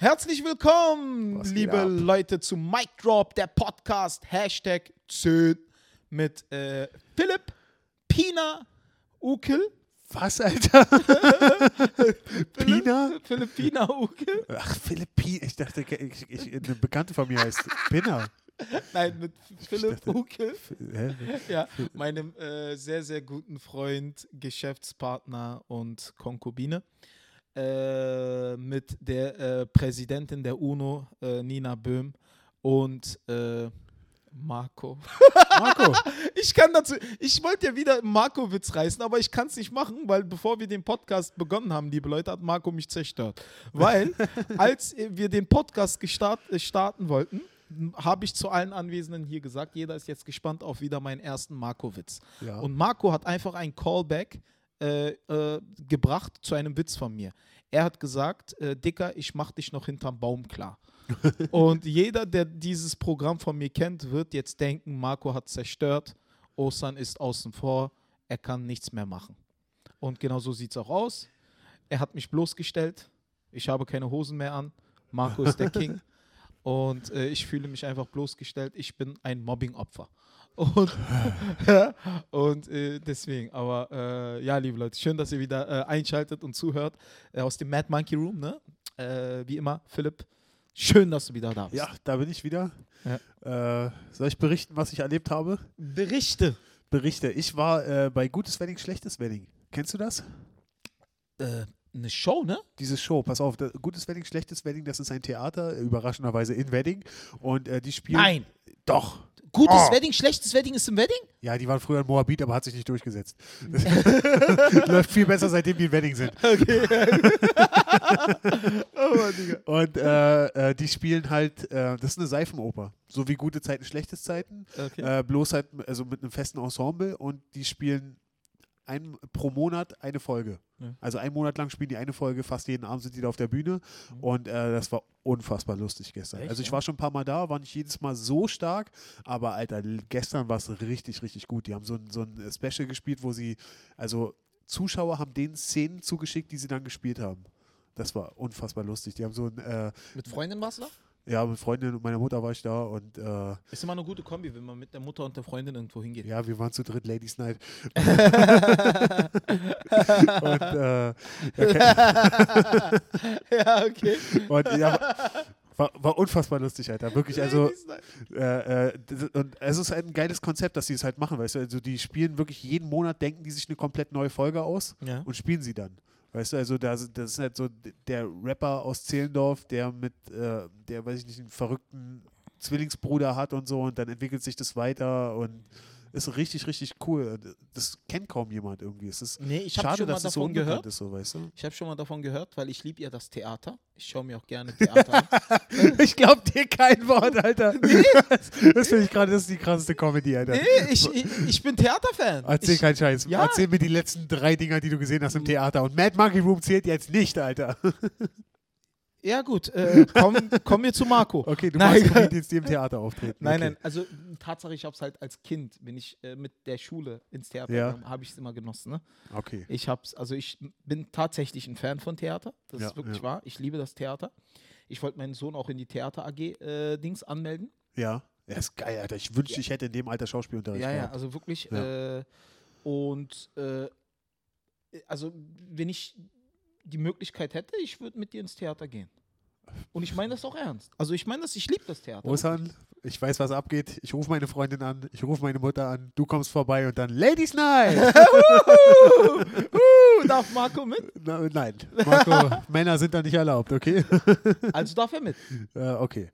Herzlich willkommen, Was liebe? Leute, zu Mic Drop, der Podcast, Hashtag 10 mit äh, Philipp, Pina, Ukel. Was, Alter? Pina? Philipp, Pina, Ukel. Ach, Philippin. Ich dachte, ich, ich, eine Bekannte von mir heißt Pina. Nein, mit Philipp, dachte- Ukel. Hä? Ja, meinem äh, sehr, sehr guten Freund, Geschäftspartner und Konkubine. Äh, mit der äh, Präsidentin der UNO, äh, Nina Böhm, und äh, Marco. Marco. Ich kann dazu, ich wollte ja wieder Marco-Witz reißen, aber ich kann es nicht machen, weil bevor wir den Podcast begonnen haben, liebe Leute, hat Marco mich zerstört. Weil, als wir den Podcast gestart, äh, starten wollten, habe ich zu allen Anwesenden hier gesagt, jeder ist jetzt gespannt auf wieder meinen ersten Marco-Witz. Ja. Und Marco hat einfach ein Callback äh, äh, gebracht zu einem Witz von mir. Er hat gesagt, äh, Dicker, ich mach dich noch hinterm Baum klar. Und jeder, der dieses Programm von mir kennt, wird jetzt denken, Marco hat zerstört, Osan ist außen vor, er kann nichts mehr machen. Und genau so sieht es auch aus. Er hat mich bloßgestellt, ich habe keine Hosen mehr an, Marco ist der King. Und äh, ich fühle mich einfach bloßgestellt. Ich bin ein Mobbing-Opfer. Und, und äh, deswegen, aber äh, ja, liebe Leute, schön, dass ihr wieder äh, einschaltet und zuhört äh, aus dem Mad Monkey Room, ne? Äh, wie immer, Philipp, schön, dass du wieder da bist. ja, da bin ich wieder. Äh, soll ich berichten, was ich erlebt habe? Berichte. Berichte. Ich war äh, bei Gutes Wedding, Schlechtes Wedding. Kennst du das? Eine Show, ne? Diese Show, pass auf, das, Gutes Wedding, Schlechtes Wedding, das ist ein Theater, überraschenderweise in Wedding. Und äh, die spielen. Nein. Doch. Gutes Oh. Wedding, schlechtes Wedding ist im Wedding? Ja, die waren früher in Moabit, aber hat sich nicht durchgesetzt. Läuft viel besser, seitdem die in Wedding sind. Okay. oh, Mann, Digga. Und äh, äh, die spielen halt, äh, das ist eine Seifenoper. So wie gute Zeiten, schlechtes Zeiten. Okay. Äh, bloß halt also mit einem festen Ensemble und die spielen ein, pro Monat eine Folge. Ja. Also einen Monat lang spielen die eine Folge, fast jeden Abend sind die da auf der Bühne und äh, das war unfassbar lustig gestern. Mhm. Echt, also ich war schon ein paar Mal da, war nicht jedes Mal so stark, aber Alter, gestern war es richtig, richtig gut. Die haben so ein, so ein Special gespielt, wo sie, also Zuschauer haben denen Szenen zugeschickt, die sie dann gespielt haben. Das war unfassbar lustig. Die haben so ein, äh, Mit Freundin warst du da? Ja, mit Freundin und meiner Mutter war ich da und äh, Ist immer eine gute Kombi, wenn man mit der Mutter und der Freundin irgendwo hingeht. Ja, wir waren zu dritt Ladies Night. und, äh, ja, okay. und ja, war, war unfassbar lustig, Alter. Wirklich, also äh, äh, und es ist halt ein geiles Konzept, dass sie es halt machen, weißt du. Also die spielen wirklich jeden Monat, denken die sich eine komplett neue Folge aus Ja. und spielen sie dann. Weißt du, also das, das ist halt so der Rapper aus Zehlendorf, der mit, äh, der, weiß ich nicht, einen verrückten Zwillingsbruder hat und so und dann entwickelt sich das weiter und ist richtig, richtig cool. Das kennt kaum jemand irgendwie. Es ist Nee, schade, dass es so davon unbekannt gehört. ist, so, weißt du? Ich habe schon mal davon gehört, weil ich liebe ja das Theater. Ich schaue mir auch gerne Theater an. Ich glaub dir kein Wort, Alter. Das, das finde ich gerade, das ist die krasseste Comedy, Alter. Nee, ich, ich, ich bin Theaterfan. Erzähl ich, keinen Scheiß. Ja. Erzähl mir die letzten drei Dinger, die du gesehen hast im Theater. Und Mad Monkey Room zählt jetzt nicht, Alter. Ja, gut. Äh, komm, kommen wir zu Marco. Okay, du Nein. machst Comedians, die im Theater auftreten. Nein, okay. nein, also Tatsache, ich habe es halt als Kind, bin ich äh, mit der Schule ins Theater Ja. habe ich es immer genossen. Ne? Okay. Ich hab's, also ich bin tatsächlich ein Fan von Theater. Das Ja, ist wirklich ja. wahr. Ich liebe das Theater. Ich wollte meinen Sohn auch in die Theater AG äh, Dings anmelden. Ja. Ja, ist geil, Alter. Ich wünschte, ich hätte in dem Alter Schauspielunterricht ja, ja, gehabt. also wirklich. Ja. Äh, und äh, also wenn ich die Möglichkeit hätte, ich würde mit dir ins Theater gehen. Und ich meine das auch ernst. Also ich meine das, ich liebe das Theater. Osan, ich weiß, was abgeht. Ich rufe meine Freundin an, ich rufe meine Mutter an, du kommst vorbei und dann Ladies Night! uh, darf Marco mit? Na, nein, Marco, Männer sind da nicht erlaubt, okay? Also darf er mit. äh, okay.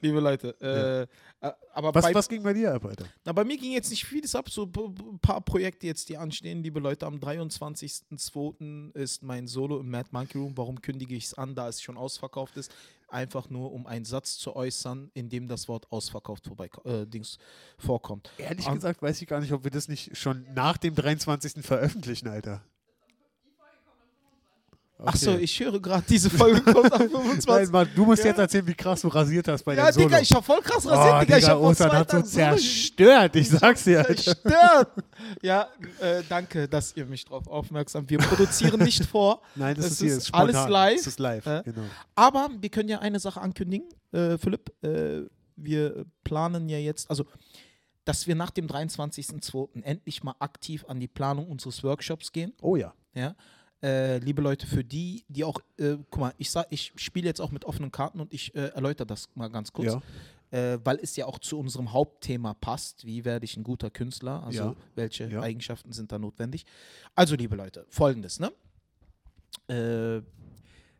Liebe Leute. Äh, äh, aber Was, bei, was ging bei dir ab, Alter? Na, bei mir ging jetzt nicht vieles ab, so ein paar Projekte jetzt, die anstehen, liebe Leute. Am 23.02. ist mein Solo im Mad Monkey Room. Warum kündige ich es an, da es schon ausverkauft ist? Einfach nur, um einen Satz zu äußern, in dem das Wort ausverkauft vorbei, äh, Dings vorkommt. Ehrlich An- gesagt weiß ich gar nicht, ob wir das nicht schon nach dem 23. veröffentlichen, Alter. Achso, Okay. ich höre gerade, diese Folge kommt am 25. Nein, Mann, du musst Ja. jetzt erzählen, wie krass du rasiert hast bei ja, deinem Solo. Digga, ich hab voll krass rasiert, oh, Digga. Ich hab Ostern hat so zerstört, ich sag's dir, Alter. zerstört. Ja, äh, danke, dass ihr mich drauf aufmerksam. Wir produzieren nicht vor, Nein, das, Das ist hier ist spontan. alles live. Das ist live, Äh, genau. aber wir können ja eine Sache ankündigen, äh, Philipp. Äh, wir planen ja jetzt, also, dass wir nach dem 23.02. endlich mal aktiv an die Planung unseres Workshops gehen. Oh ja. Ja. Äh, liebe Leute, für die, die auch, äh, guck mal, ich sag, ich spiele jetzt auch mit offenen Karten und ich äh, erläutere das mal ganz kurz. Ja. äh, weil es ja auch zu unserem Hauptthema passt. Wie werde ich ein guter Künstler? Also Ja. welche Ja. Eigenschaften sind da notwendig? Also, liebe Leute, folgendes, ne? Äh,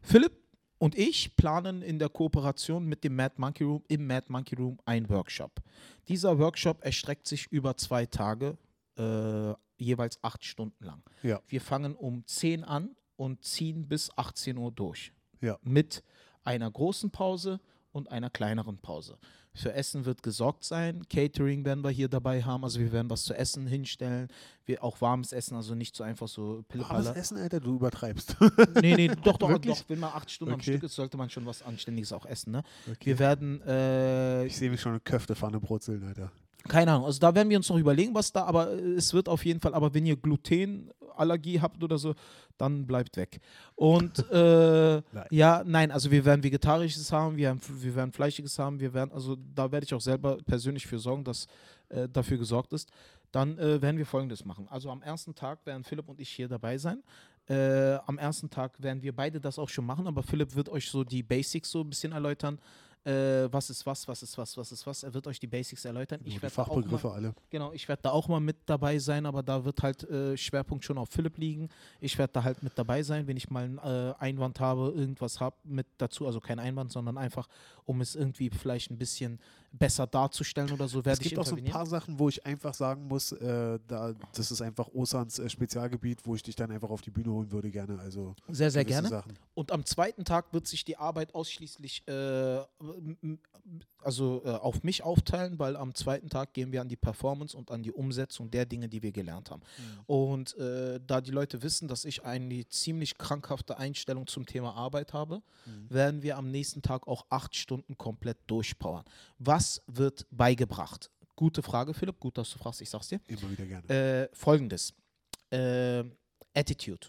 Philipp und ich planen in der Kooperation mit dem Mad Monkey Room im Mad Monkey Room einen Workshop. Dieser Workshop erstreckt sich über zwei Tage, äh, jeweils acht Stunden lang. Ja. Wir fangen um 10 an und ziehen bis 18 Uhr durch. Ja. Mit einer großen Pause und einer kleineren Pause. Für Essen wird gesorgt sein. Catering werden wir hier dabei haben. Also wir werden was zu essen hinstellen. Wir auch warmes Essen, also nicht so einfach so Warmes Pillepalle. Essen, Alter, du übertreibst. Nee, nee, doch, doch, Wirklich? doch. Wenn man acht Stunden am Okay. Stück ist, sollte man schon was Anständiges auch essen. Ne? Okay. Wir werden, äh, Ich sehe mich schon eine Köftepfanne brutzeln, Alter. Keine Ahnung, also da werden wir uns noch überlegen, was da, aber äh, es wird auf jeden Fall, aber wenn ihr Glutenallergie habt oder so, dann bleibt weg. Und äh, Nein. ja, nein, also wir werden Vegetarisches haben, wir, haben, wir werden Fleischiges haben, wir werden, also da werde ich auch selber persönlich für sorgen, dass äh, dafür gesorgt ist. Dann äh, werden wir folgendes machen. Also am ersten Tag werden Philipp und ich hier dabei sein. Äh, am ersten Tag werden wir beide das auch schon machen, aber Philipp wird euch so die Basics so ein bisschen erläutern. Äh, was ist was, was ist was, was ist was. Er wird euch die Basics erläutern. Nur Ich die werde auch mal, Fachbegriffe alle. Genau, ich werde da auch mal mit dabei sein, aber da wird halt äh, Schwerpunkt schon auf Philipp liegen. Ich werde da halt mit dabei sein, wenn ich mal einen äh, Einwand habe, irgendwas habe mit dazu, also kein Einwand, sondern einfach, um es irgendwie vielleicht ein bisschen besser darzustellen oder so, Es werde ich gibt auch so ein paar Sachen, wo ich einfach sagen muss, äh, da, das ist einfach Osans äh, Spezialgebiet, wo ich dich dann einfach auf die Bühne holen würde, gerne. Also Sehr, sehr gerne. Sachen. Und am zweiten Tag wird sich die Arbeit ausschließlich äh, also, äh, auf mich aufteilen, weil am zweiten Tag gehen wir an die Performance und an die Umsetzung der Dinge, die wir gelernt haben. Und äh, da die Leute wissen, dass ich eine ziemlich krankhafte Einstellung zum Thema Arbeit habe, werden wir am nächsten Tag auch acht Stunden komplett durchpowern. Was wird beigebracht? Gute Frage, Philipp. Gut, dass du fragst. Ich sag's dir. Immer wieder gerne. Äh, Folgendes. Äh, Attitude.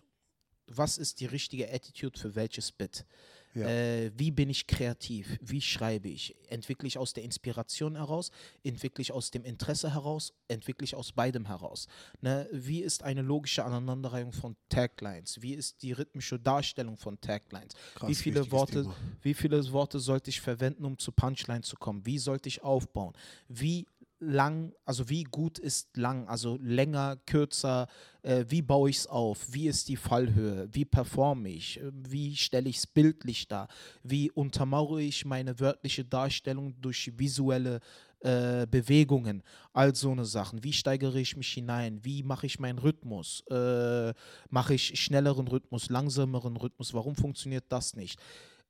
Was ist die richtige Attitude für welches Bit? Ja. Äh, wie bin ich kreativ? Wie schreibe ich? Entwickle ich aus der Inspiration heraus? Entwickle ich aus dem Interesse heraus? Entwickle ich aus beidem heraus? Ne? Wie ist eine logische Aneinanderreihung von Taglines? Wie ist die rhythmische Darstellung von Taglines? Krass, wie viele Worte, Thema. wie viele Worte sollte ich verwenden, um zu Punchline zu kommen? Wie sollte ich aufbauen? Wie lang, also wie gut ist lang, also länger, kürzer, äh, wie baue ich es auf, wie ist die Fallhöhe, wie performe ich, wie stelle ich es bildlich dar, wie untermauere ich meine wörtliche Darstellung durch visuelle äh, Bewegungen, all so eine Sachen. Wie steigere ich mich hinein? Wie mache ich meinen Rhythmus? Äh, mache ich schnelleren Rhythmus, langsameren Rhythmus? Warum funktioniert das nicht?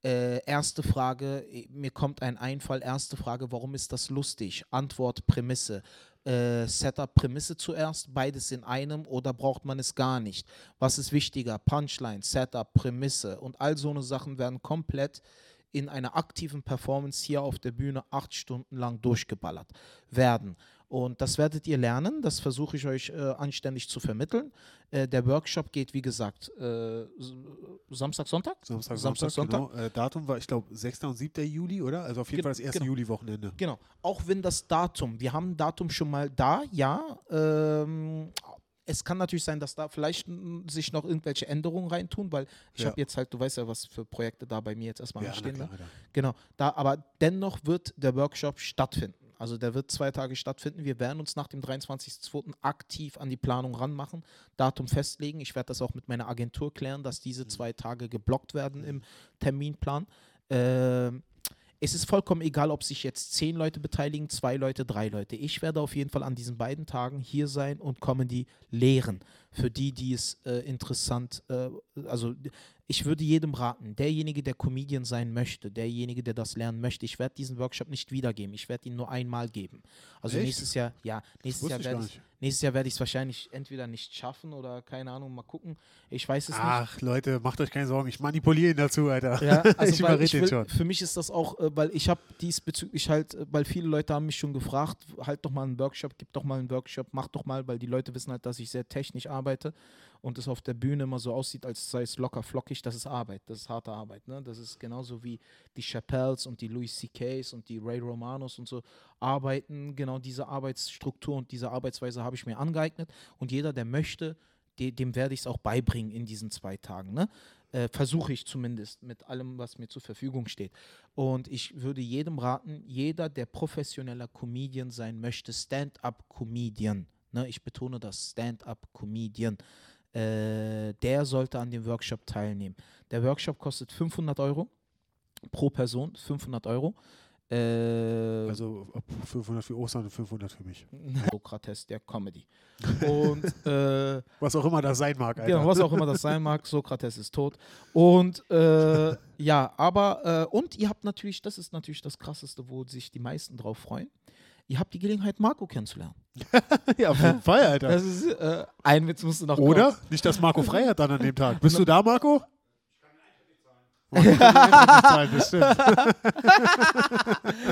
Äh, erste Frage, mir kommt ein Einfall. Erste Frage, warum ist das lustig? Antwort, Prämisse. Äh, Setup, Prämisse zuerst, beides in einem oder braucht man es gar nicht? Was ist wichtiger? Punchline, Setup, Prämisse und all so eine Sachen werden komplett in einer aktiven Performance hier auf der Bühne acht Stunden lang durchgeballert werden. Und das werdet ihr lernen, das versuche ich euch äh, anständig zu vermitteln. Äh, der Workshop geht, wie gesagt, äh, Samstag, Sonntag? Samstag, Samstag, Sonntag, Sonntag. genau. Äh, Datum war, ich glaube, 6. und 7. Juli, oder? Also auf jeden Ge- Fall das erste genau. Juli-Wochenende. Genau. Auch wenn das Datum, wir haben ein Datum schon mal da, ja. Ähm, es kann natürlich sein, dass da vielleicht sich noch irgendwelche Änderungen reintun, weil ich Ja. habe jetzt halt, du weißt ja, was für Projekte da bei mir jetzt erstmal Ja, anstehen. klar, Ne? Genau. Da, aber dennoch wird der Workshop stattfinden. Also der wird zwei Tage stattfinden. Wir werden uns nach dem 23.02. aktiv an die Planung ranmachen, Datum festlegen. Ich werde das auch mit meiner Agentur klären, dass diese zwei Tage geblockt werden im Terminplan. Ähm, es ist vollkommen egal, ob sich jetzt zehn Leute beteiligen, zwei Leute, drei Leute. Ich werde auf jeden Fall an diesen beiden Tagen hier sein und Comedy lehren. Für die, die es äh, interessant, äh, also ich würde jedem raten, derjenige, der Comedian sein möchte, derjenige, der das lernen möchte, ich werde diesen Workshop nicht wiedergeben. Ich werde ihn nur einmal geben. Also Echt? nächstes Jahr, ja, nächstes Jahr werde ich, nächstes Jahr werde ich es wahrscheinlich entweder nicht schaffen oder keine Ahnung, mal gucken. Ich weiß es nicht. Ach, Leute, macht euch keine Sorgen. Ich manipuliere ihn dazu, Alter. Ja, also ich überrede ich ihn will, schon. Für mich ist das auch, äh, weil ich habe diesbezüglich halt, äh, weil viele Leute haben mich schon gefragt, halt doch mal einen Workshop, gib doch mal einen Workshop, mach doch mal, weil die Leute wissen halt, dass ich sehr technisch arbeite und es auf der Bühne immer so aussieht, als sei es locker flockig. Das ist Arbeit, das ist harte Arbeit. Ne? Das ist genauso wie die Chappelles und die Louis C.K.s und die Ray Romanos und so arbeiten. Genau diese Arbeitsstruktur und diese Arbeitsweise habe ich mir angeeignet und jeder, der möchte, de dem werde ich es auch beibringen in diesen zwei Tagen. Ne? Äh, Versuche ich zumindest mit allem, was mir zur Verfügung steht. Und ich würde jedem raten, jeder, der professioneller Comedian sein möchte, Stand-up-Comedian, ne? ich betone das, Stand-up-Comedian, äh, der sollte an dem Workshop teilnehmen. Der Workshop kostet 500 Euro pro Person, 500 Euro. Äh, Also ob 500 für Ostern und 500 für mich. Sokrates der Comedy. Und äh, Was auch immer das sein mag, Alter. Genau, was auch immer das sein mag, Sokrates ist tot. Und äh, ja, aber, äh, und ihr habt natürlich, das ist natürlich das Krasseste, wo sich die meisten drauf freuen. Ihr habt die Gelegenheit, Marco kennenzulernen. ja, auf jeden Fall, Alter. Das ist, äh, ein Witz musst du noch Oder? Nicht, dass Marco frei hat dann an dem Tag. Bist du da, Marco? Marco kann Eintritt nicht zahlen,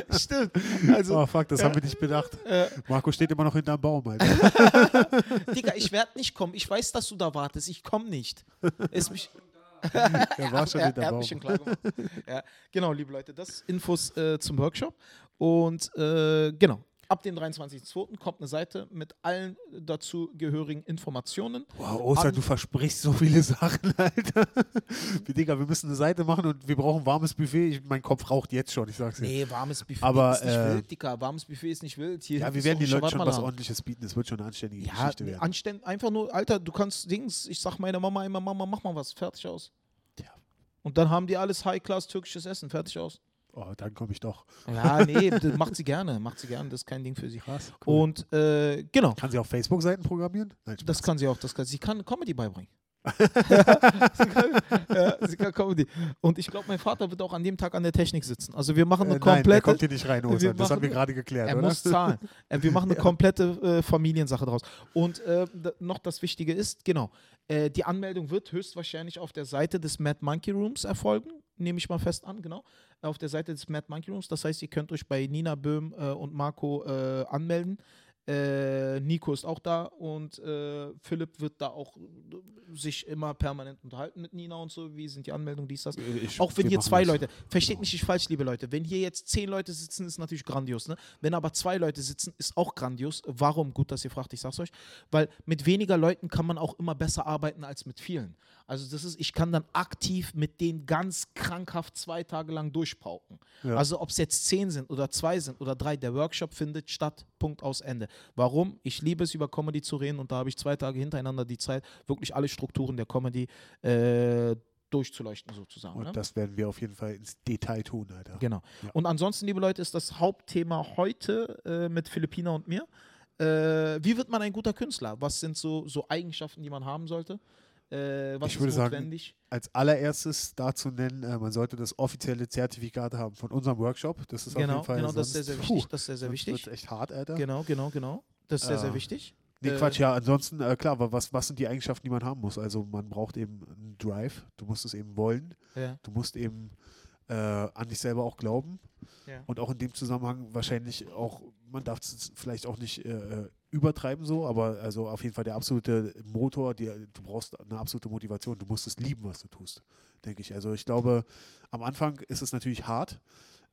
stimmt. Stimmt. Also, Oh, fuck, das haben wir nicht bedacht. äh, Marco steht immer noch hinterm Baum, Alter. Digga, ich werde nicht kommen. Ich weiß, dass du da wartest. Ich komme nicht. Ist mich, Er war schon er, er hinterm hat mich schon klar gemacht. ja, genau, liebe Leute, das Infos äh, zum Workshop. Und äh, genau, ab dem 23.02. kommt eine Seite mit allen dazu gehörigen Informationen. Wow, Oster, du versprichst so viele Sachen, Alter. Wie, Digga, wir müssen eine Seite machen und wir brauchen warmes Buffet. Ich, mein Kopf raucht jetzt schon, ich sag's dir. Nee, warmes Buffet Aber, ist nicht äh, wild, Dicker. Warmes Buffet ist nicht wild. Hier Ja, wir werden den Leuten schon was da. ordentliches bieten. Es wird schon eine anständige Ja, Geschichte werden. anständ, einfach nur, Alter, du kannst Dings, ich sag meiner Mama immer, Mama, mach mal was, fertig aus. Ja. Und dann haben die alles High-Class türkisches Essen, fertig aus. Oh, dann komme ich doch. Ja, nee, macht sie gerne, macht sie gerne, das ist kein Ding für sie. Krass. Und äh, genau, Kann sie auch Facebook-Seiten programmieren? Nein, das kann sie auch, das kann, sie kann Comedy beibringen. sie, kann, ja, sie kann Comedy. Und ich glaube, mein Vater wird auch an dem Tag an der Technik sitzen. Also wir machen äh, eine nein, der komplette. kommt hier nicht rein, Oster. Das haben wir gerade geklärt, Er oder? muss zahlen. Äh, Wir machen eine komplette äh, Familiensache draus. Und äh, noch das Wichtige ist, genau, äh, die Anmeldung wird höchstwahrscheinlich auf der Seite des Mad Monkey Rooms erfolgen. Nehme ich mal fest an, genau. Auf der Seite des Mad Monkey Rooms. Das heißt, ihr könnt euch bei Nina Böhm äh, und Marco äh, anmelden. Äh, Nico ist auch da und äh, Philipp wird da auch äh, sich immer permanent unterhalten mit Nina und so. Wie sind die Anmeldungen, dies, das? Ich- Auch wenn hier zwei das. Leute, versteht mich nicht falsch, liebe Leute, wenn hier jetzt zehn Leute sitzen, ist natürlich grandios, ne? Wenn aber zwei Leute sitzen, ist auch grandios. Warum? Gut, dass ihr fragt, ich sag's euch. Weil mit weniger Leuten kann man auch immer besser arbeiten als mit vielen. Also das ist, ich kann dann aktiv mit denen ganz krankhaft zwei Tage lang durchpauken. Ja. Also ob es jetzt zehn sind oder zwei sind oder drei, der Workshop findet statt, Punkt aus Ende. Warum? Ich liebe es, über Comedy zu reden und da habe ich zwei Tage hintereinander die Zeit, wirklich alle Strukturen der Comedy äh, durchzuleuchten sozusagen. Und ne? das werden wir auf jeden Fall ins Detail tun, Alter. Genau. Ja. Und ansonsten, liebe Leute, ist das Hauptthema heute äh, mit Philippina und mir. Äh, wie wird man ein guter Künstler? Was sind so, so Eigenschaften, die man haben sollte? Äh, was Ich würde sagen, notwendig? Als allererstes dazu nennen, äh, man sollte das offizielle Zertifikat haben von unserem Workshop. Das ist auf Genau, jeden Fall genau, das ist sehr, sehr puh, wichtig. Das ist sehr, sehr wichtig. wird's echt hart, Alter. Genau, genau, genau. Das ist sehr, sehr Äh, wichtig. Nee, Äh, Quatsch, ja, ansonsten, äh, klar, wa- was, was sind die Eigenschaften, die man haben muss? Also man braucht eben einen Drive, du musst es eben wollen, Ja, du musst eben äh, an dich selber auch glauben ja. und auch in dem Zusammenhang wahrscheinlich auch, man darf es vielleicht auch nicht äh, äh, übertreiben so, aber also auf jeden Fall der absolute Motor, die, du brauchst eine absolute Motivation, du musst es lieben, was du tust, denke ich. Also ich glaube, am Anfang ist es natürlich hart,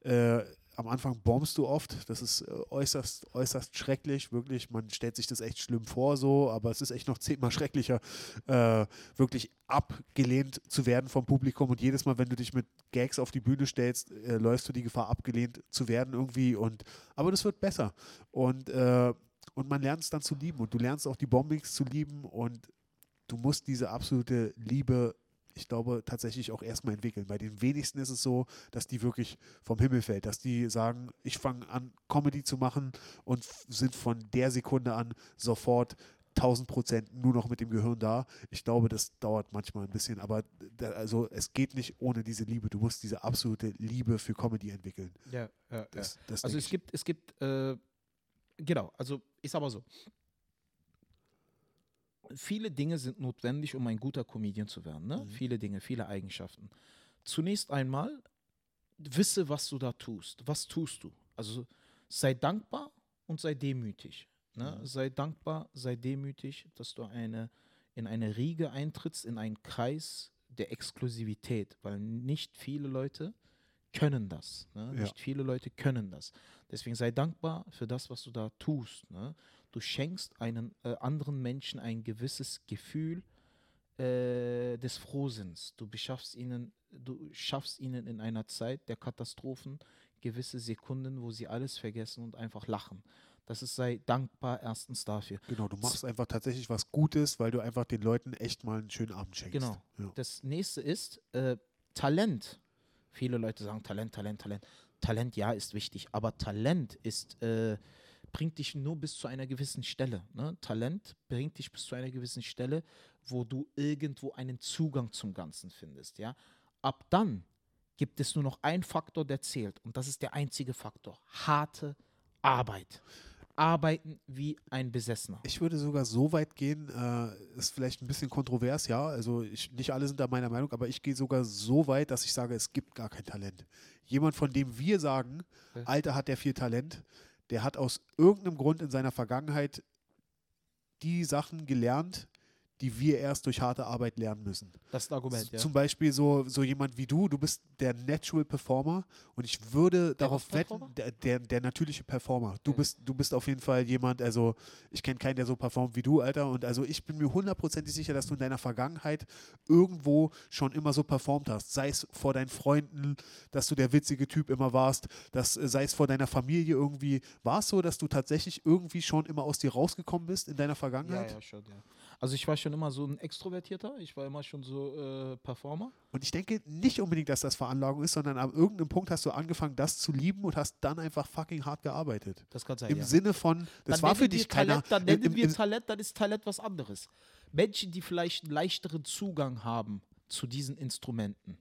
äh, am Anfang bombst du oft. Das ist äh, äußerst, äußerst schrecklich. Wirklich, man stellt sich das echt schlimm vor, so, aber es ist echt noch zehnmal schrecklicher, äh, wirklich abgelehnt zu werden vom Publikum. Und jedes Mal, wenn du dich mit Gags auf die Bühne stellst, äh, läufst du die Gefahr, abgelehnt zu werden irgendwie. Und aber das wird besser. Und, äh, und man lernt es dann zu lieben. Und du lernst auch die Bombings zu lieben. Und du musst diese absolute Liebe ich glaube, tatsächlich auch erstmal entwickeln. Bei den wenigsten ist es so, dass die wirklich vom Himmel fällt, dass die sagen, ich fange an, Comedy zu machen und sind von der Sekunde an sofort 1000 Prozent nur noch mit dem Gehirn da. Ich glaube, das dauert manchmal ein bisschen, aber da, also es geht nicht ohne diese Liebe. Du musst diese absolute Liebe für Comedy entwickeln. Ja, ja, Das, das Also es gibt, es gibt, äh, genau, also ich sag mal so. Viele Dinge sind notwendig, um ein guter Comedian zu werden. Ne? Mhm. Viele Dinge, viele Eigenschaften. Zunächst einmal, wisse, was du da tust. Was tust du? Also sei dankbar und sei demütig. Ne? Mhm. Sei dankbar, sei demütig, dass du eine, in eine Riege eintrittst, in einen Kreis der Exklusivität, weil nicht viele Leute können das. Ne? Ja. Nicht viele Leute können das. Deswegen sei dankbar für das, was du da tust. Ne? Du schenkst einen äh, anderen Menschen ein gewisses Gefühl äh, des Frohsinns. Du beschaffst ihnen, du schaffst ihnen in einer Zeit der Katastrophen gewisse Sekunden, wo sie alles vergessen und einfach lachen. Das ist, sei dankbar erstens dafür. Genau, du machst einfach tatsächlich was Gutes, weil du einfach den Leuten echt mal einen schönen Abend schenkst. Genau. Ja. Das nächste ist äh, Talent. Viele Leute sagen Talent, Talent, Talent. Talent, ja, ist wichtig, aber Talent ist, äh, bringt dich nur bis zu einer gewissen Stelle. Ne? Talent bringt dich bis zu einer gewissen Stelle, wo du irgendwo einen Zugang zum Ganzen findest. Ja? Ab dann gibt es nur noch einen Faktor, der zählt. Und das ist der einzige Faktor. Harte Arbeit. Arbeiten wie ein Besessener. Ich würde sogar so weit gehen, äh, ist vielleicht ein bisschen kontrovers, ja. Also ich, nicht alle sind da meiner Meinung, aber ich gehe sogar so weit, dass ich sage, es gibt gar kein Talent. Jemand, von dem wir sagen. Alter, hat der viel Talent, der hat aus irgendeinem Grund in seiner Vergangenheit die Sachen gelernt, die wir erst durch harte Arbeit lernen müssen. Das ist ein Argument, ja. Zum Beispiel so, so jemand wie du, du bist der Natural Performer und ich würde darauf was wetten, der, der, der natürliche Performer. Du Ja. bist, du bist auf jeden Fall jemand, also ich kenne keinen, der so performt wie du, Alter. Und also ich bin mir hundertprozentig sicher, dass du in deiner Vergangenheit irgendwo schon immer so performt hast. Sei es vor deinen Freunden, dass du der witzige Typ immer warst, dass, äh, sei es vor deiner Familie irgendwie. War es so, dass du tatsächlich irgendwie schon immer aus dir rausgekommen bist in deiner Ja, Vergangenheit? ja, schon, ja. Also ich war schon immer so ein Extrovertierter, ich war immer schon so äh, Performer. Und ich denke nicht unbedingt, dass das Veranlagung ist, sondern an irgendeinem Punkt hast du angefangen, das zu lieben und hast dann einfach fucking hart gearbeitet. Das kann sein. Im ja. Sinne von, das Dann war für wir dich keiner. Talent, dann nennen im- wir im- Talent, dann ist Talent was anderes. Menschen, die vielleicht einen leichteren Zugang haben zu diesen Instrumenten,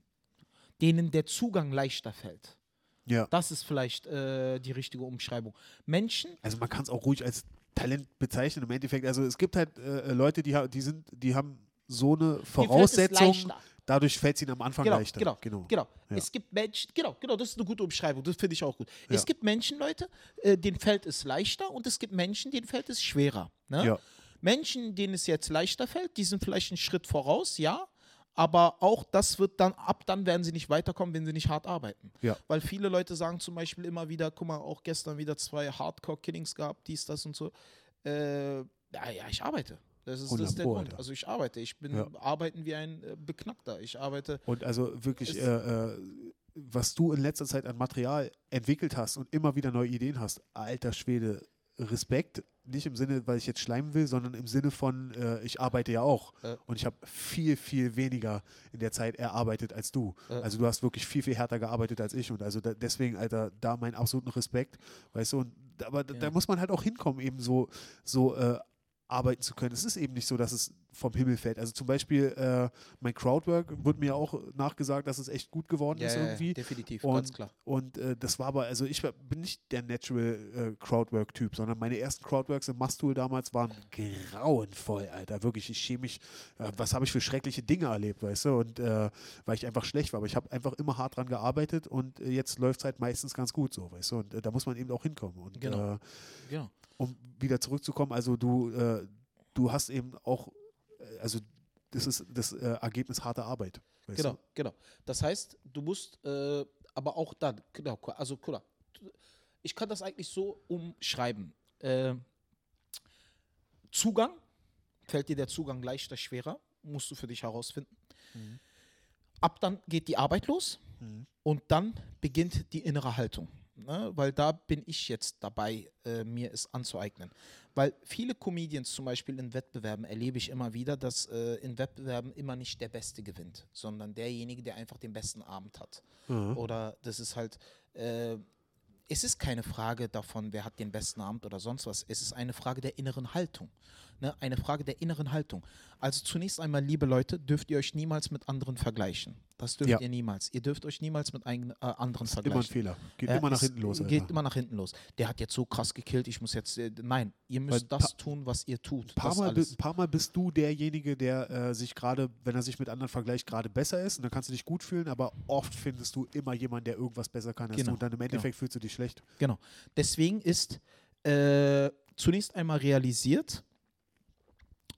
denen der Zugang leichter fällt. ja. Das ist vielleicht äh, die richtige Umschreibung. Menschen, Also man kann es auch ruhig als Talent bezeichnen im Endeffekt. Also es gibt halt äh, Leute, die, die sind, die haben so eine Voraussetzung, dadurch fällt es ihnen am Anfang Genau, leichter. genau, genau. Genau. Ja. Es gibt Menschen, genau, genau, das ist eine gute Umschreibung, das finde ich auch gut. Ja. Es gibt Menschen, Leute, äh, denen fällt es leichter und es gibt Menschen, denen fällt es schwerer. Ne? Ja. Menschen, denen es jetzt leichter fällt, die sind vielleicht einen Schritt voraus, ja. Aber auch das wird dann, ab dann werden sie nicht weiterkommen, wenn sie nicht hart arbeiten. Ja. Weil viele Leute sagen zum Beispiel immer wieder, guck mal, auch gestern wieder zwei Hardcore-Killings gehabt, dies, das und so. Äh, ja, ja, ich arbeite. Das ist, das 100 ist der Grund. Also ich arbeite. Ich bin Ja. arbeiten wie ein äh, Beknackter. Ich arbeite. Und also wirklich, äh, äh, was du in letzter Zeit an Material entwickelt hast und immer wieder neue Ideen hast, alter Schwede, Respekt. Nicht im Sinne, weil ich jetzt schleimen will, sondern im Sinne von, äh, ich arbeite ja auch. Äh. Und ich habe viel, viel weniger in der Zeit erarbeitet als du. Äh. Also du hast wirklich viel, viel härter gearbeitet als ich. Und also da, deswegen, Alter, da meinen absoluten Respekt. Weißt du, und, aber da- da Ja. muss man halt auch hinkommen, eben so, so äh, arbeiten zu können. Es ist eben nicht so, dass es vom Himmel fällt. Also zum Beispiel äh, mein Crowdwork wurde mir auch nachgesagt, dass es echt gut geworden ist irgendwie. definitiv, Und- ganz klar. Und äh, das war aber, also ich bin nicht der Natural äh, Crowdwork-Typ, sondern meine ersten Crowdworks im Mustool damals waren grauenvoll, Alter. Wirklich, ich schäme mich. Äh, was habe ich für schreckliche Dinge erlebt, weißt du? Und äh, weil ich einfach schlecht war. Aber ich habe einfach immer hart dran gearbeitet und äh, jetzt läuft es halt meistens ganz gut so, weißt du? Und da muss man eben auch hinkommen. Und Genau. Genau. Um wieder zurückzukommen, also du, äh, du hast eben auch, äh, also das ist das äh, Ergebnis harter Arbeit. Genau, Du? genau. Das heißt, du musst äh, aber auch dann, genau, also mal, ich kann das eigentlich so umschreiben. Äh, Zugang, fällt dir der Zugang leichter, schwerer, musst du für dich herausfinden. Mhm. Ab dann geht die Arbeit los Mhm. und dann beginnt die innere Haltung. Ne? Weil da bin ich jetzt dabei, äh, mir es anzueignen. Weil viele Comedians zum Beispiel in Wettbewerben erlebe ich immer wieder, dass äh, in Wettbewerben immer nicht der Beste gewinnt, sondern derjenige, der einfach den besten Abend hat. Mhm. Oder das ist halt, äh, es ist keine Frage davon, wer hat den besten Abend oder sonst was. Es ist eine Frage der inneren Haltung. Ne? Eine Frage der inneren Haltung. Also zunächst einmal, liebe Leute, dürft ihr euch niemals mit anderen vergleichen. Das dürft Ja. ihr niemals. Ihr dürft euch niemals mit eigen, äh, anderen Immer ein vergleichen. Fehler. Geht Ja, immer nach hinten los. Geht Alter. immer nach hinten los. Der hat jetzt so krass gekillt, ich muss jetzt. Äh, nein, ihr müsst Weil das tun, was ihr tut. Ein paar, Mal, ein paar Mal bist du derjenige, der äh, sich gerade, wenn er sich mit anderen vergleicht, gerade besser ist. Und dann kannst du dich gut fühlen, aber oft findest du immer jemanden, der irgendwas besser kann als Genau, du. Und dann im Endeffekt fühlst du dich schlecht. Genau. Deswegen ist äh, zunächst einmal realisiert,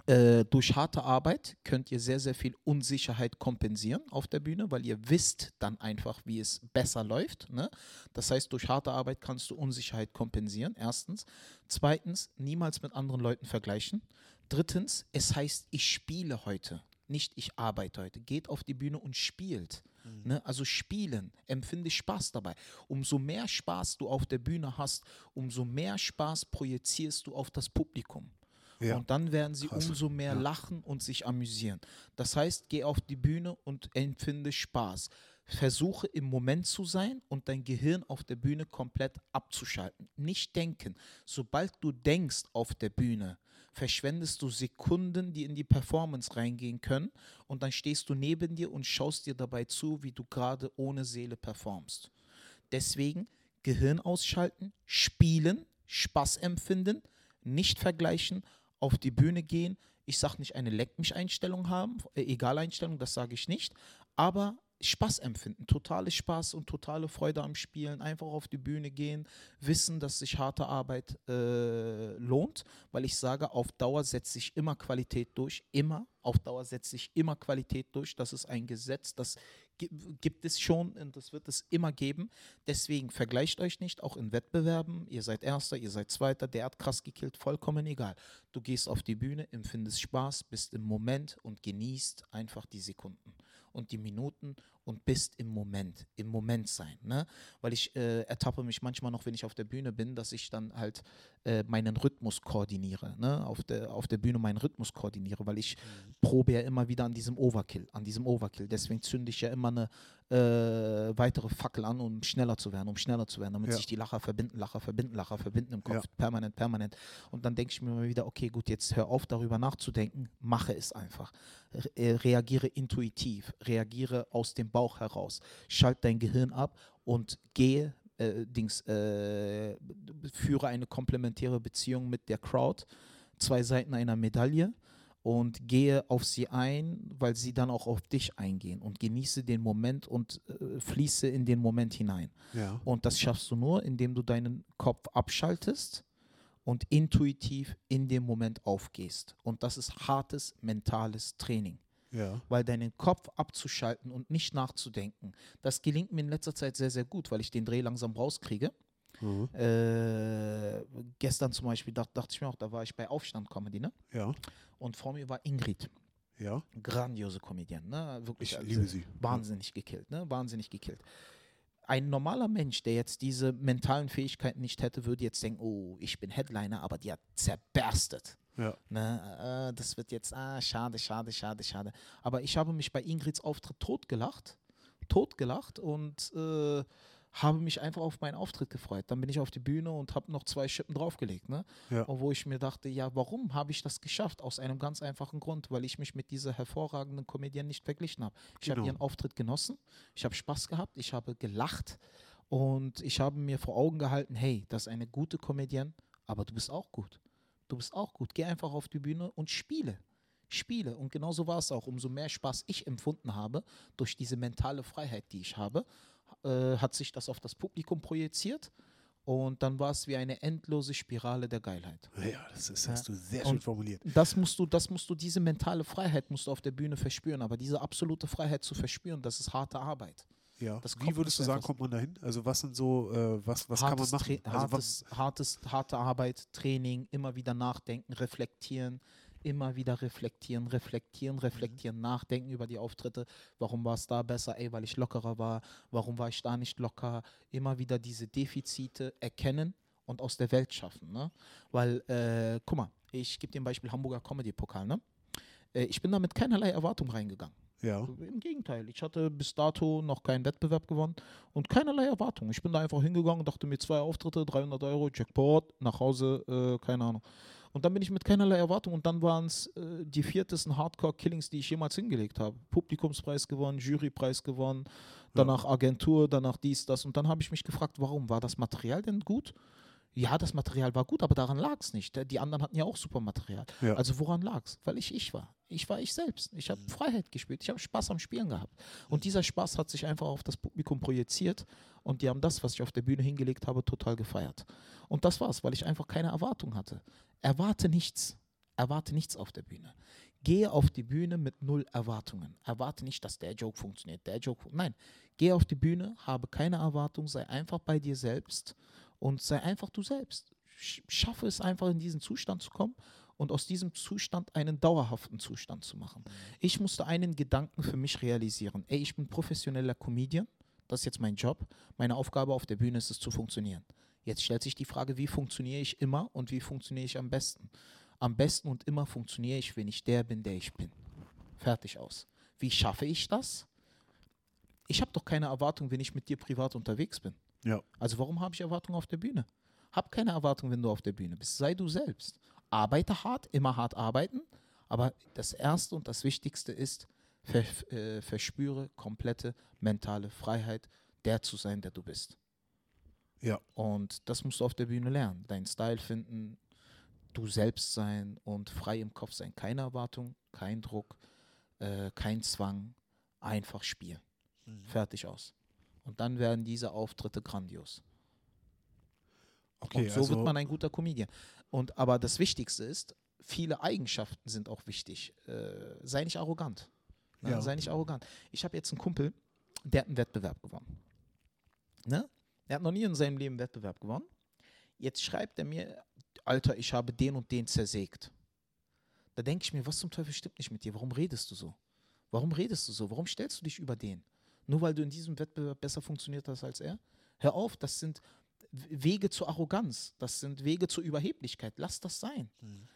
äh, durch harte Arbeit könnt ihr sehr, sehr viel Unsicherheit kompensieren auf der Bühne, weil ihr wisst dann einfach, wie es besser läuft. Ne? Das heißt, durch harte Arbeit kannst du Unsicherheit kompensieren, erstens. Zweitens, niemals mit anderen Leuten vergleichen. Drittens, es heißt, ich spiele heute, nicht ich arbeite heute. Geht auf die Bühne und spielt. Ne? Also spielen, empfinde Spaß dabei. Umso mehr Spaß du auf der Bühne hast, umso mehr Spaß projizierst du auf das Publikum. Ja. Und dann werden sie Krass. umso mehr Ja. lachen und sich amüsieren. Das heißt, geh auf die Bühne und empfinde Spaß. Versuche im Moment zu sein und dein Gehirn auf der Bühne komplett abzuschalten. Nicht denken. Sobald du denkst auf der Bühne, verschwendest du Sekunden, die in die Performance reingehen können und dann stehst du neben dir und schaust dir dabei zu, wie du gerade ohne Seele performst. Deswegen Gehirn ausschalten, spielen, Spaß empfinden, nicht vergleichen, auf die Bühne gehen. Ich sage nicht eine Leck mich Einstellung haben, äh, Egal-Einstellung, das sage ich nicht, aber Spaß empfinden, totale Spaß und totale Freude am Spielen, einfach auf die Bühne gehen, wissen, dass sich harte Arbeit äh, lohnt, weil ich sage, auf Dauer setzt sich immer Qualität durch, immer, auf Dauer setzt sich immer Qualität durch, das ist ein Gesetz, das gibt es schon und das wird es immer geben. Deswegen vergleicht euch nicht, auch in Wettbewerben. Ihr seid Erster, ihr seid Zweiter, der hat krass gekillt, vollkommen egal. Du gehst auf die Bühne, empfindest Spaß, bist im Moment und genießt einfach die Sekunden und die Minuten und bist im Moment, im Moment sein. Ne? Weil ich äh, ertappe mich manchmal noch, wenn ich auf der Bühne bin, dass ich dann halt äh, meinen Rhythmus koordiniere. Ne? Auf, der, auf der Bühne meinen Rhythmus koordiniere, weil ich probe ja immer wieder an diesem Overkill, an diesem Overkill. Deswegen zünde ich ja immer eine äh, weitere Fackel an, um schneller zu werden, um schneller zu werden, damit Ja. sich die Lacher verbinden, Lacher verbinden, Lacher verbinden im Kopf, Ja. permanent, permanent. Und dann denke ich mir immer wieder, okay, gut, jetzt hör auf, darüber nachzudenken, mache es einfach. Re äh, reagiere intuitiv, reagiere aus dem Bauch heraus, schalt dein Gehirn ab und gehe, äh, Dings, äh, führe eine komplementäre Beziehung mit der Crowd, zwei Seiten einer Medaille und gehe auf sie ein, weil sie dann auch auf dich eingehen und genieße den Moment und äh, fließe in den Moment hinein. Ja. Und das schaffst du nur, indem du deinen Kopf abschaltest und intuitiv in dem Moment aufgehst. Und das ist hartes mentales Training. Ja. Weil deinen Kopf abzuschalten und nicht nachzudenken, das gelingt mir in letzter Zeit sehr, sehr gut, weil ich den Dreh langsam rauskriege. Mhm. Äh, gestern zum Beispiel dacht, dachte ich mir auch, da war ich bei Aufstand Comedy, ne? Ja. Und vor mir war Ingrid, Ja. grandiose Comedian, ne? Wirklich Ich also liebe sie. wahnsinnig gekillt, ne? Wahnsinnig gekillt. Ein normaler Mensch, der jetzt diese mentalen Fähigkeiten nicht hätte, würde jetzt denken, oh, ich bin Headliner, aber die hat zerberstet. Ja. Ne, äh, das wird jetzt, ah, schade, schade, schade, schade. Aber ich habe mich bei Ingrids Auftritt totgelacht, totgelacht und äh, habe mich einfach auf meinen Auftritt gefreut. Dann bin ich auf die Bühne und habe noch zwei Schippen draufgelegt. Ne? Ja. Und wo ich mir dachte, ja, warum habe ich das geschafft? Aus einem ganz einfachen Grund, weil ich mich mit dieser hervorragenden Comedian nicht verglichen habe. Ich habe Genau. ihren Auftritt genossen, ich habe Spaß gehabt, ich habe gelacht und ich habe mir vor Augen gehalten, hey, das ist eine gute Comedian, aber du bist auch gut. Du bist auch gut. Geh einfach auf die Bühne und spiele. Spiele. Und genauso war es auch. Umso mehr Spaß ich empfunden habe durch diese mentale Freiheit, die ich habe, äh, hat sich das auf das Publikum projiziert. Und dann war es wie eine endlose Spirale der Geilheit. Ja, das ist, hast du sehr Und- schön formuliert. Das musst du, das musst du, diese mentale Freiheit musst du auf der Bühne verspüren. Aber diese absolute Freiheit zu verspüren, das ist harte Arbeit. Ja. Wie würdest du sagen, kommt man dahin? Also was sind so, äh, was, was kann man machen? Also hartes, hartes, harte Arbeit, Training, immer wieder nachdenken, reflektieren, immer wieder reflektieren, reflektieren, reflektieren, nachdenken über die Auftritte. Warum war es da besser? Ey, weil ich lockerer war. Warum war ich da nicht locker? Immer wieder diese Defizite erkennen und aus der Welt schaffen. Ne? Weil, äh, guck mal, ich gebe dir ein Beispiel Hamburger Comedy-Pokal. Ne? Äh, ich bin da mit keinerlei Erwartung reingegangen. Ja. Im Gegenteil, ich hatte bis dato noch keinen Wettbewerb gewonnen und keinerlei Erwartung. Ich bin da einfach hingegangen und dachte mir zwei Auftritte, 300 Euro, Jackpot, nach Hause, äh, keine Ahnung. Und dann bin ich mit keinerlei Erwartung und dann waren es äh, die viertesten Hardcore-Killings, die ich jemals hingelegt habe. Publikumspreis gewonnen, Jurypreis gewonnen, danach Agentur, danach dies, das. Und dann habe ich mich gefragt, warum? War das Material denn gut? Ja, das Material war gut, aber daran lag es nicht. Die anderen hatten ja auch super Material. Ja. Also woran lag es? Weil ich ich war. Ich war ich selbst. Ich habe Freiheit gespielt. Ich habe Spaß am Spielen gehabt. Und dieser Spaß hat sich einfach auf das Publikum projiziert und die haben das, was ich auf der Bühne hingelegt habe, total gefeiert. Und das war's, weil ich einfach keine Erwartung hatte. Erwarte nichts. Erwarte nichts auf der Bühne. Gehe auf die Bühne mit null Erwartungen. Erwarte nicht, dass der Joke funktioniert, der Joke. fun- Nein, geh auf die Bühne, habe keine Erwartung, sei einfach bei dir selbst und sei einfach du selbst. Sch- Schaffe es einfach in diesen Zustand zu kommen und aus diesem Zustand einen dauerhaften Zustand zu machen. Ich musste einen Gedanken für mich realisieren. Ey, ich bin professioneller Comedian, das ist jetzt mein Job. Meine Aufgabe auf der Bühne ist es zu funktionieren. Jetzt stellt sich die Frage, wie funktioniere ich immer und wie funktioniere ich am besten? Am besten und immer funktioniere ich, wenn ich der bin, der ich bin. Fertig aus. Wie schaffe ich das? Ich habe doch keine Erwartung, wenn ich mit dir privat unterwegs bin. Ja. Also warum habe ich Erwartungen auf der Bühne? Hab keine Erwartung, wenn du auf der Bühne bist. Sei du selbst. Arbeite hart, immer hart arbeiten. Aber das Erste und das Wichtigste ist, ver, äh, verspüre komplette mentale Freiheit, der zu sein, der du bist. Ja. Und das musst du auf der Bühne lernen. Deinen Style finden, du selbst sein und frei im Kopf sein. Keine Erwartung, kein Druck, äh, kein Zwang. Einfach spielen. Fertig aus. Und dann werden diese Auftritte grandios. Okay, und so also, wird man ein guter Comedian. Und aber das Wichtigste ist, viele Eigenschaften sind auch wichtig. Äh, sei nicht arrogant. Ne? Ja. Sei nicht arrogant. Ich habe jetzt einen Kumpel, der hat einen Wettbewerb gewonnen. Ne? Er hat noch nie in seinem Leben einen Wettbewerb gewonnen. Jetzt schreibt er mir, Alter, ich habe den und den zersägt. Da denke ich mir, was zum Teufel stimmt nicht mit dir? Warum redest du so? Warum redest du so? Warum stellst du dich über den? Nur weil du in diesem Wettbewerb besser funktioniert hast als er? Hör auf, das sind Wege zur Arroganz, das sind Wege zur Überheblichkeit. Lass das sein.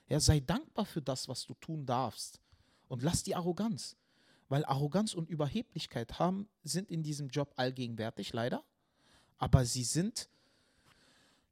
Ja, sei dankbar für das, was du tun darfst. Und lass die Arroganz. Weil Arroganz und Überheblichkeit haben, sind in diesem Job allgegenwärtig, leider. Aber sie sind,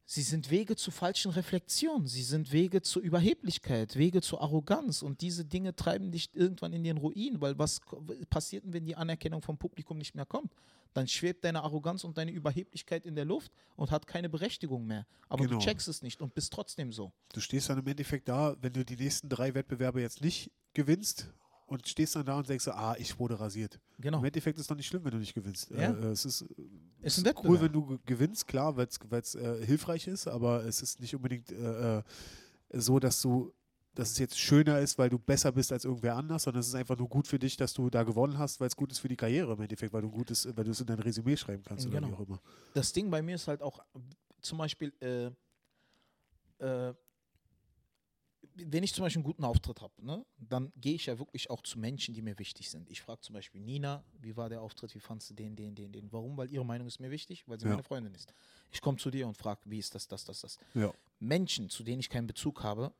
sie sind Wege zu falschen Reflexionen. Sie sind Wege zur Überheblichkeit, Wege zur Arroganz. Und diese Dinge treiben dich irgendwann in den Ruin. Weil was passiert denn, wenn die Anerkennung vom Publikum nicht mehr kommt? Dann schwebt deine Arroganz und deine Überheblichkeit in der Luft und hat keine Berechtigung mehr. Aber Genau. du checkst es nicht und bist trotzdem so. du stehst dann im Endeffekt da, wenn du die nächsten drei Wettbewerbe jetzt nicht gewinnst und stehst dann da und denkst so, ah, ich wurde rasiert. Genau. Im Endeffekt ist es doch nicht schlimm, wenn du nicht gewinnst. Ja. Äh, es ist, Ist ein cool, wenn du ge- gewinnst, klar, weil es äh, hilfreich ist, aber es ist nicht unbedingt äh, äh, so, dass du dass es jetzt schöner ist, weil du besser bist als irgendwer anders, sondern es ist einfach nur gut für dich, dass du da gewonnen hast, weil es gut ist für die Karriere im Endeffekt, weil du gut ist, weil du es in dein Resümee schreiben kannst oder Genau. wie auch immer. das Ding bei mir ist halt auch zum Beispiel, äh, äh, wenn ich zum Beispiel einen guten Auftritt habe, ne, dann gehe ich ja wirklich auch zu Menschen, die mir wichtig sind. Ich frage zum Beispiel Nina, wie war der Auftritt, wie fandst du den, den, den, den? Warum? Weil ihre Meinung ist mir wichtig, weil sie Ja. meine Freundin ist. Ich komme zu dir und frage, wie ist das, das, das, das. Ja. Menschen, zu denen ich keinen Bezug habe,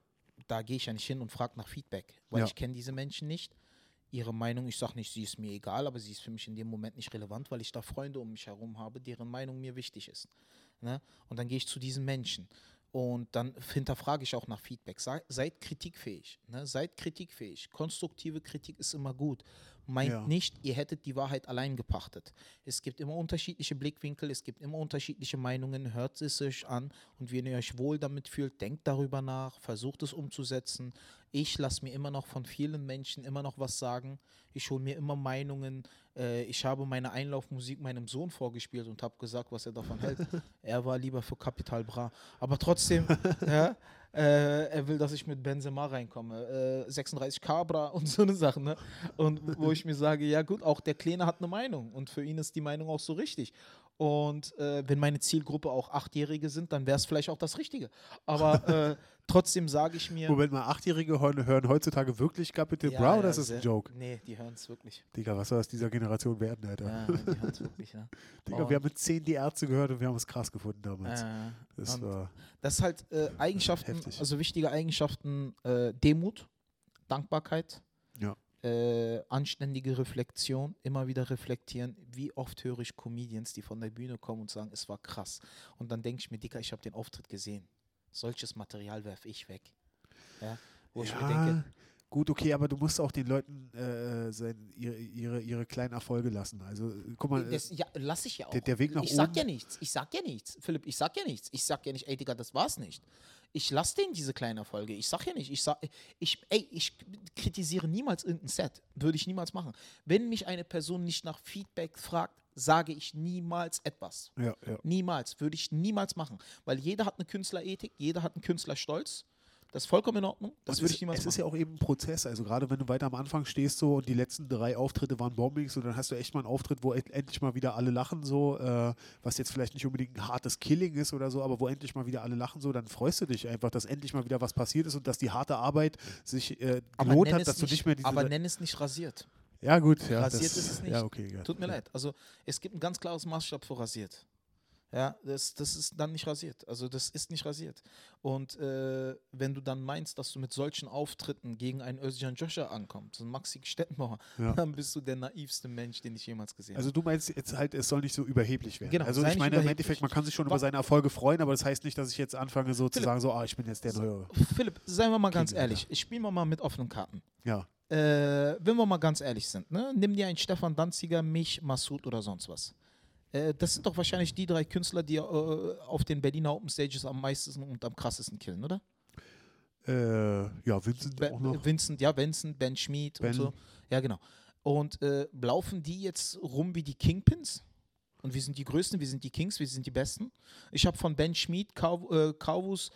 da gehe ich ja nicht hin und frage nach Feedback, weil Ja. ich kenne diese Menschen nicht. Ihre Meinung, ich sage nicht, sie ist mir egal, aber sie ist für mich in dem Moment nicht relevant, weil ich da Freunde um mich herum habe, deren Meinung mir wichtig ist. Ne? Und dann gehe ich zu diesen Menschen. Und dann hinterfrage ich auch nach Feedback. Sei, seid kritikfähig. Ne? Seid kritikfähig. Konstruktive Kritik ist immer gut. Meint Ja. nicht, ihr hättet die Wahrheit allein gepachtet. Es gibt immer unterschiedliche Blickwinkel, es gibt immer unterschiedliche Meinungen. Hört es euch an und wenn ihr euch wohl damit fühlt, denkt darüber nach, versucht es umzusetzen. Ich lasse mir immer noch von vielen Menschen immer noch was sagen. Ich hole mir immer Meinungen. Äh, ich habe meine Einlaufmusik meinem Sohn vorgespielt und habe gesagt, was er davon hält. er war lieber für Capital Bra. Aber trotzdem, ja, äh, er will, dass ich mit Benzema reinkomme. Äh, 36 Cabra und so eine Sache. Ne? Und wo ich mir sage, ja gut, auch der Kleine hat eine Meinung und für ihn ist die Meinung auch so richtig. Und äh, wenn meine Zielgruppe auch Achtjährige sind, dann wäre es vielleicht auch das Richtige. Aber äh, trotzdem sage ich mir. Moment mal, Achtjährige hören, hören heutzutage wirklich Capital Ja, Bra oder ja, ist das ein Joke? Nee, die hören es wirklich. Digga, was soll aus dieser Generation werden, Alter? Ja, die hören es wirklich, ja. Digga, wir haben mit 10 die Ärzte gehört und wir haben es krass gefunden damals. Äh, das und war, das ist halt äh, Eigenschaften, Heftig. also wichtige Eigenschaften, äh, Demut, Dankbarkeit, Ja. Äh, anständige Reflexion, immer wieder reflektieren. Wie oft höre ich Comedians, die von der Bühne kommen und sagen, es war krass. Und dann denke ich mir, Dicker, ich habe den Auftritt gesehen. Solches Material werfe ich weg. Ja? Wo ich mir denke, Gut, okay, aber du musst auch den Leuten äh, sein, ihre, ihre, ihre kleinen Erfolge lassen. Also, guck mal. Das, ja, lass ich ja auch. der- der Weg nach ich sag oben- ja nichts. Ich sag ja nichts. Philipp, ich sag ja nichts. Ich sag ja nicht, ey Digga, das war's nicht. Ich lass denen diese kleinen Erfolge. Ich sag ja nicht. Ich sag, ich, ey, ich kritisiere niemals irgendein Set. Würde ich niemals machen. Wenn mich eine Person nicht nach Feedback fragt, sage ich niemals etwas. ja, ja. Niemals. Würde ich niemals machen. Weil jeder hat eine Künstlerethik, jeder hat einen Künstlerstolz. Das ist vollkommen in Ordnung. Das Und würde ich niemals es machen. ist ja auch eben ein Prozess. Also gerade wenn du weiter am Anfang stehst so und die letzten drei Auftritte waren Bombings und dann hast du echt mal einen Auftritt, wo end- endlich mal wieder alle lachen so, äh, was jetzt vielleicht nicht unbedingt ein hartes Killing ist oder so, aber wo endlich mal wieder alle lachen so, dann freust du dich einfach, dass endlich mal wieder was passiert ist und dass die harte Arbeit sich äh, gelohnt hat, dass du nicht mehr diese... aber nenn es nicht rasiert. ja gut, ja. Rasiert das, ist es nicht. Ja, okay. Ja. Tut mir leid. Also es gibt ein ganz klares Maßstab für rasiert. Ja, das, das ist dann nicht rasiert. Also das ist nicht rasiert. Und äh, wenn du dann meinst, dass du mit solchen Auftritten gegen einen Özcan Joshua ankommst, so einen Maxi Stettenbauer, Ja. dann bist du der naivste Mensch, den ich jemals gesehen Also du meinst jetzt halt, es soll nicht so überheblich werden. Genau, also ich meine im. Endeffekt, man kann sich schon Wa- über seine Erfolge freuen, aber das heißt nicht, dass ich jetzt anfange so zu Philipp. sagen, so, ah, ich bin jetzt der neue. habe. Philipp, seien wir mal ganz King, ehrlich. Ich spiele mal mit offenen Karten. Ja. Äh, wenn wir mal ganz ehrlich sind, ne? nimm dir einen Stefan Danziger, mich, Massoud oder sonst was. Äh, das sind doch wahrscheinlich die drei Künstler, die äh, auf den Berliner Open Stages am meisten und am krassesten killen, oder? Äh, ja, Vincent Be auch noch. Vincent, ja, Vincent, Ben Schmid Ben. und so. Ja, genau. Und äh, laufen die jetzt rum wie die Kingpins? Und wir sind die Größten, wir sind die Kings, wir sind die Besten. Ich habe von Ben Schmid, Kau äh, Kauvus,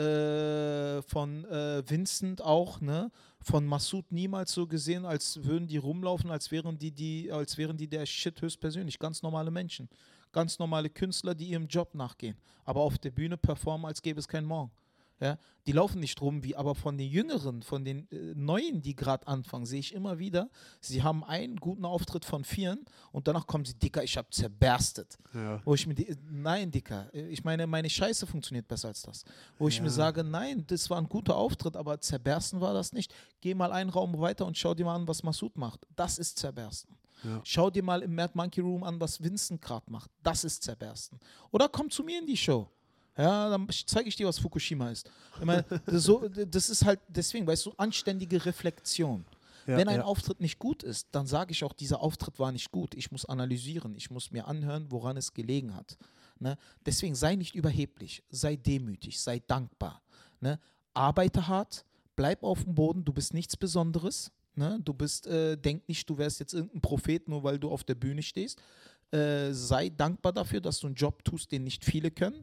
äh, von äh, Vincent auch, ne? Von Massoud niemals so gesehen, als würden die rumlaufen, als wären die, die, als wären die der Shit höchstpersönlich. Ganz normale Menschen. Ganz normale Künstler, die ihrem Job nachgehen. Aber auf der Bühne performen, als gäbe es keinen Morgen. Ja, die laufen nicht rum wie, aber von den Jüngeren, von den äh, Neuen, die gerade anfangen, sehe ich immer wieder, sie haben einen guten Auftritt von vieren und danach kommen sie, Dicker, ich habe zerberstet. Ja. Wo ich mir, die, nein, Dicker, äh, ich meine, meine Scheiße funktioniert besser als das. Wo ich Ja. mir sage, nein, das war ein guter Auftritt, aber zerbersten war das nicht. Geh mal einen Raum weiter und schau dir mal an, was Massoud macht. Das ist zerbersten. Ja. Schau dir mal im Mad Monkey Room an, was Vincent gerade macht. Das ist zerbersten. Oder komm zu mir in die Show. Ja, dann zeige ich dir, was Fukushima ist. Ich meine, das, so, das ist halt deswegen, weißt du, anständige Reflexion. Ja, Wenn ein ja. Auftritt nicht gut ist, dann sage ich auch, dieser Auftritt war nicht gut. Ich muss analysieren, ich muss mir anhören, woran es gelegen hat. Ne? Deswegen sei nicht überheblich, sei demütig, sei dankbar. Ne? Arbeite hart, bleib auf dem Boden, du bist nichts Besonderes. Ne? Du bist, äh, denk nicht, du wärst jetzt irgendein Prophet, nur weil du auf der Bühne stehst. Äh, sei dankbar dafür, dass du einen Job tust, den nicht viele können.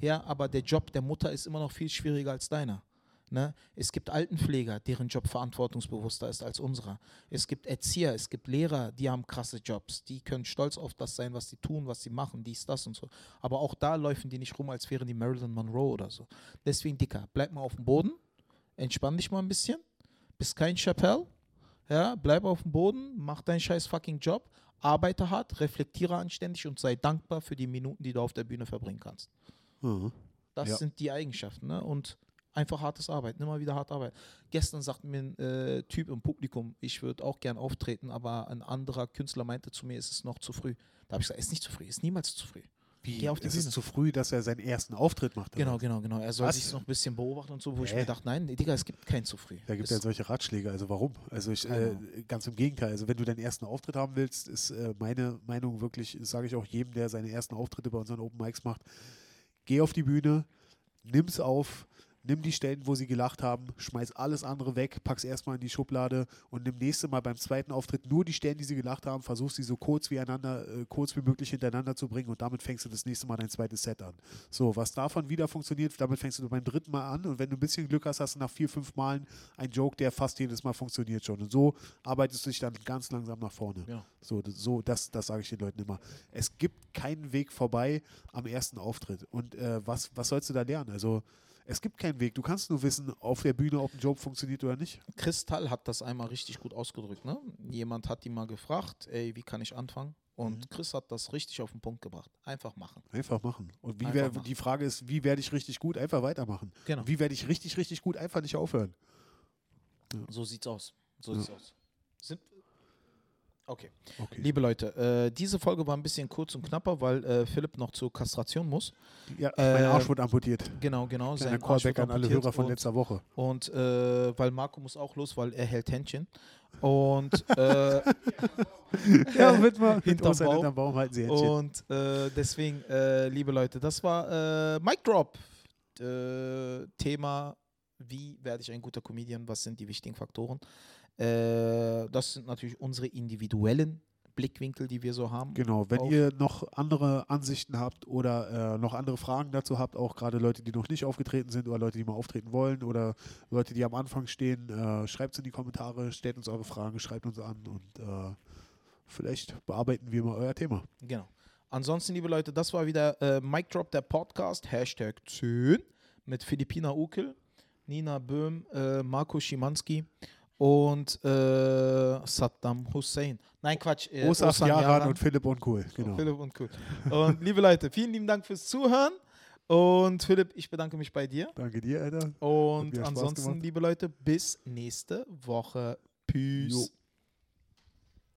Ja, aber der Job der Mutter ist immer noch viel schwieriger als deiner. Ne? Es gibt Altenpfleger, deren Job verantwortungsbewusster ist als unserer. Es gibt Erzieher, es gibt Lehrer, die haben krasse Jobs. Die können stolz auf das sein, was sie tun, was sie machen, dies, das und so. Aber auch da laufen die nicht rum, als wären die Marilyn Monroe oder so. Deswegen, Dicker, bleib mal auf dem Boden, entspann dich mal ein bisschen, bist kein Chappelle, ja, bleib auf dem Boden, mach deinen scheiß fucking Job, arbeite hart, reflektiere anständig und sei dankbar für die Minuten, die du auf der Bühne verbringen kannst. Mhm. Das Ja. sind die Eigenschaften. Ne? Und einfach hartes Arbeiten, immer wieder hart arbeiten. Gestern sagte mir ein äh, Typ im Publikum, ich würde auch gern auftreten, aber ein anderer Künstler meinte zu mir, es ist noch zu früh. Da habe ich gesagt, es ist nicht zu früh, es ist niemals zu früh. Wie? Geh auf die es Bühne. ist zu früh, dass er seinen ersten Auftritt macht. Genau, genau, genau. Er soll Was? sich noch ein bisschen beobachten und so, wo ich Hä? mir dachte, nein, Digga, es gibt kein zu früh. Da gibt es ja solche Ratschläge. Also warum? Also ich, äh, Genau. ganz im Gegenteil. Also wenn du deinen ersten Auftritt haben willst, ist äh, meine Meinung wirklich, sage ich auch jedem, der seine ersten Auftritte bei unseren Open Mics macht, geh auf die Bühne, nimm's auf, nimm die Stellen, wo sie gelacht haben, schmeiß alles andere weg, pack's erstmal in die Schublade und nimm nächste Mal beim zweiten Auftritt nur die Stellen, die sie gelacht haben, versuch sie so kurz wie einander, äh, kurz wie möglich hintereinander zu bringen und damit fängst du das nächste Mal dein zweites Set an. So, was davon wieder funktioniert, damit fängst du beim dritten Mal an und wenn du ein bisschen Glück hast, hast du nach vier, fünf Malen einen Joke, der fast jedes Mal funktioniert schon. Und so arbeitest du dich dann ganz langsam nach vorne. Ja. So, das, so das, das sage ich den Leuten immer. Es gibt keinen Weg vorbei am ersten Auftritt. Und äh, was, was sollst du da lernen? Also, es gibt keinen Weg. Du kannst nur wissen, auf der Bühne, ob ein Joke funktioniert oder nicht. Kristall hat das einmal richtig gut ausgedrückt. Ne? Jemand hat ihn mal gefragt, ey, wie kann ich anfangen? Und Mhm. Chris hat das richtig auf den Punkt gebracht. Einfach machen. Einfach machen. Und wie wer, machen. die Frage ist, wie werde ich richtig gut? Einfach weitermachen. Genau. Wie werde ich richtig, richtig gut? Einfach nicht aufhören. So sieht's aus. So Ja. sieht's aus. Sind, okay. Okay. Liebe Leute, äh, diese Folge war ein bisschen kurz und knapper, weil äh, Philipp noch zur Kastration muss. Ja, mein Äh, Arsch wurde amputiert. Genau, genau. Kleiner sein Callback wird an alle Hörer von und, letzter Woche. Und äh, weil Marco muss auch los, weil er hält Händchen. Und, äh, Ja, mit mal. Hinterm Baum. hinterm Baum halten sie Händchen. und äh, deswegen, äh, liebe Leute, das war Mic Drop. Thema, wie werde ich ein guter Comedian? Was sind die wichtigen Faktoren? Äh, das sind natürlich unsere individuellen Blickwinkel, die wir so haben. Genau, wenn auf- ihr noch andere Ansichten habt oder äh, noch andere Fragen dazu habt, auch gerade Leute, die noch nicht aufgetreten sind oder Leute, die mal auftreten wollen oder Leute, die am Anfang stehen, äh, schreibt es in die Kommentare, stellt uns eure Fragen, schreibt uns an und äh, vielleicht bearbeiten wir mal euer Thema. Genau. Ansonsten, liebe Leute, das war wieder äh, Mic Drop, der Podcast, Hashtag 10 mit Philippina Ukel, Nina Böhm, äh, Marco Schimanski und äh, Saddam Hussein. Nein, Quatsch. Äh, Osaf, Osan Jaran Yaran. und Philipp und Cool. Genau. Philipp und cool. Und liebe Leute, vielen lieben Dank fürs Zuhören. Und Philipp, ich bedanke mich bei dir. Danke dir, Alter. Und ansonsten, liebe Leute, bis nächste Woche. Peace. Jo.